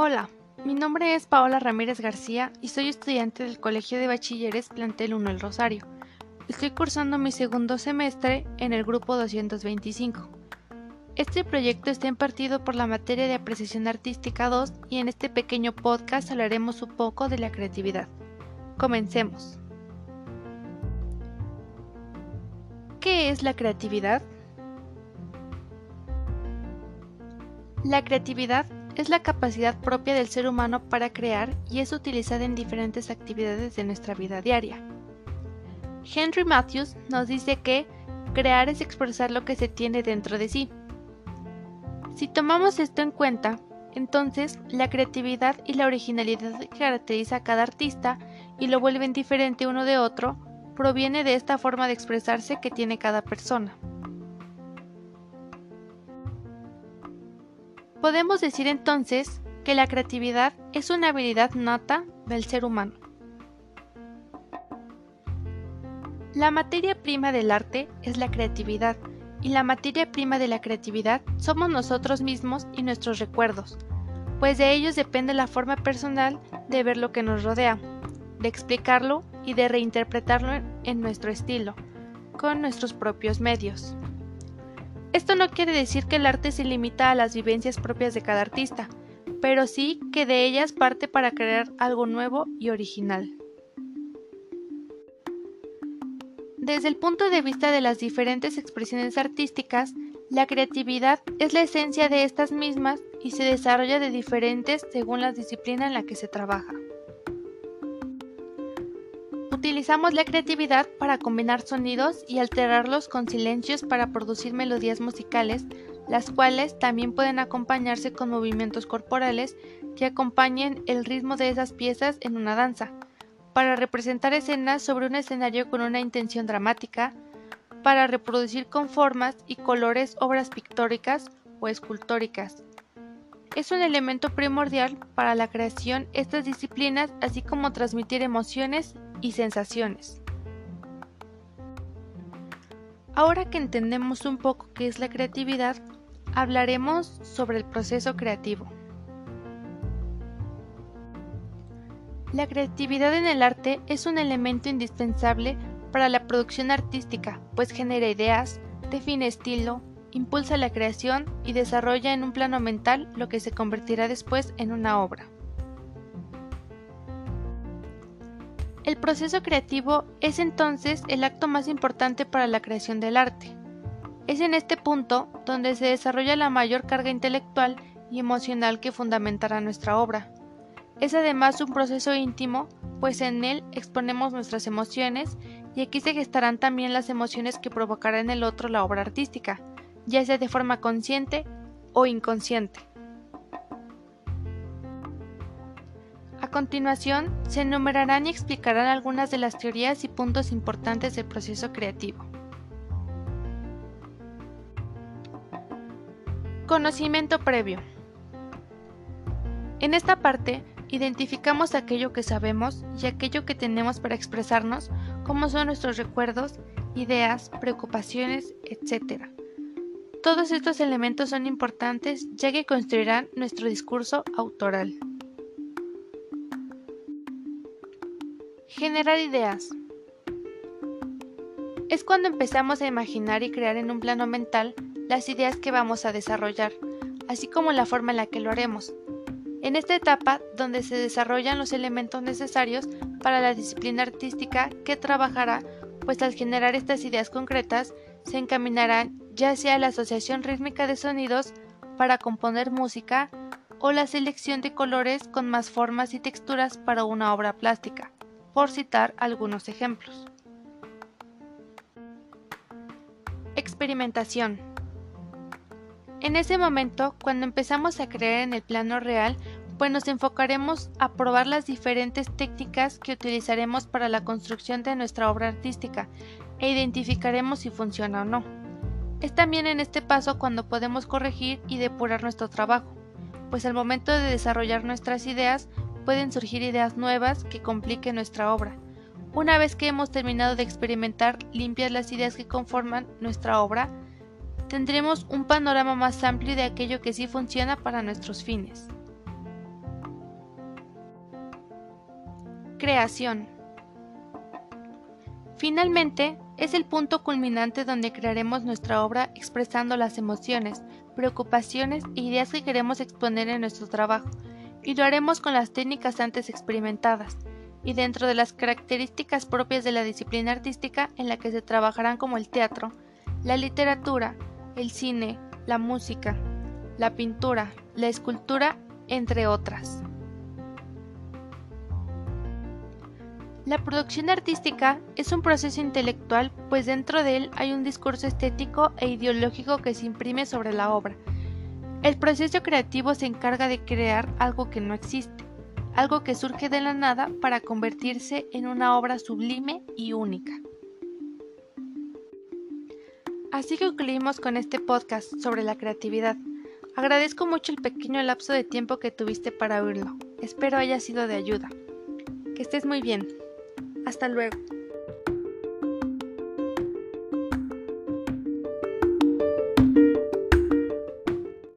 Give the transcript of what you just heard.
Hola, mi nombre es Paola Ramírez García y soy estudiante del Colegio de Bachilleres Plantel 1 El Rosario. Estoy cursando mi segundo semestre en el grupo 225. Este proyecto está impartido por la materia de apreciación artística 2 y en este pequeño podcast hablaremos un poco de la creatividad. Comencemos. ¿Qué es la creatividad? La creatividad es la capacidad propia del ser humano para crear y es utilizada en diferentes actividades de nuestra vida diaria. Henry Matthews nos dice que crear es expresar lo que se tiene dentro de sí. Si tomamos esto en cuenta, entonces la creatividad y la originalidad que caracteriza a cada artista y lo vuelven diferente uno de otro proviene de esta forma de expresarse que tiene cada persona. Podemos decir entonces que la creatividad es una habilidad nata del ser humano. La materia prima del arte es la creatividad, y la materia prima de la creatividad somos nosotros mismos y nuestros recuerdos, pues de ellos depende la forma personal de ver lo que nos rodea, de explicarlo y de reinterpretarlo en nuestro estilo, con nuestros propios medios. Esto no quiere decir que el arte se limita a las vivencias propias de cada artista, pero sí que de ellas parte para crear algo nuevo y original. Desde el punto de vista de las diferentes expresiones artísticas, la creatividad es la esencia de estas mismas y se desarrolla de diferentes según la disciplina en la que se trabaja. Utilizamos la creatividad para combinar sonidos y alterarlos con silencios para producir melodías musicales, las cuales también pueden acompañarse con movimientos corporales que acompañen el ritmo de esas piezas en una danza, para representar escenas sobre un escenario con una intención dramática, para reproducir con formas y colores obras pictóricas o escultóricas, es un elemento primordial para la creación estas disciplinas, así como transmitir emociones y sensaciones. Ahora que entendemos un poco qué es la creatividad, hablaremos sobre el proceso creativo. La creatividad en el arte es un elemento indispensable para la producción artística, pues genera ideas, define estilo, impulsa la creación y desarrolla en un plano mental lo que se convertirá después en una obra. El proceso creativo es entonces el acto más importante para la creación del arte. Es en este punto donde se desarrolla la mayor carga intelectual y emocional que fundamentará nuestra obra. Es además un proceso íntimo, pues en él exponemos nuestras emociones y aquí se gestarán también las emociones que provocará en el otro la obra artística, ya sea de forma consciente o inconsciente. A continuación, se enumerarán y explicarán algunas de las teorías y puntos importantes del proceso creativo. Conocimiento previo. En esta parte, identificamos aquello que sabemos y aquello que tenemos para expresarnos, como son nuestros recuerdos, ideas, preocupaciones, etc. Todos estos elementos son importantes ya que construirán nuestro discurso autoral. Generar ideas. Es cuando empezamos a imaginar y crear en un plano mental las ideas que vamos a desarrollar, así como la forma en la que lo haremos. En esta etapa, donde se desarrollan los elementos necesarios para la disciplina artística que trabajará, pues al generar estas ideas concretas, se encaminarán ya sea la asociación rítmica de sonidos para componer música o la selección de colores con más formas y texturas para una obra plástica, por citar algunos ejemplos. Experimentación. En ese momento, cuando empezamos a creer en el plano real, pues nos enfocaremos a probar las diferentes técnicas que utilizaremos para la construcción de nuestra obra artística e identificaremos si funciona o no. Es también en este paso cuando podemos corregir y depurar nuestro trabajo, pues al momento de desarrollar nuestras ideas pueden surgir ideas nuevas que compliquen nuestra obra. Una vez que hemos terminado de experimentar limpias las ideas que conforman nuestra obra, tendremos un panorama más amplio de aquello que sí funciona para nuestros fines. Creación. Finalmente, es el punto culminante donde crearemos nuestra obra expresando las emociones, preocupaciones e ideas que queremos exponer en nuestro trabajo, y lo haremos con las técnicas antes experimentadas, y dentro de las características propias de la disciplina artística en la que se trabajarán como el teatro, la literatura, el cine, la música, la pintura, la escultura, entre otras. La producción artística es un proceso intelectual, pues dentro de él hay un discurso estético e ideológico que se imprime sobre la obra. El proceso creativo se encarga de crear algo que no existe, algo que surge de la nada para convertirse en una obra sublime y única. Así que concluimos con este podcast sobre la creatividad. Agradezco mucho el pequeño lapso de tiempo que tuviste para oírlo. Espero haya sido de ayuda. Que estés muy bien. Hasta luego.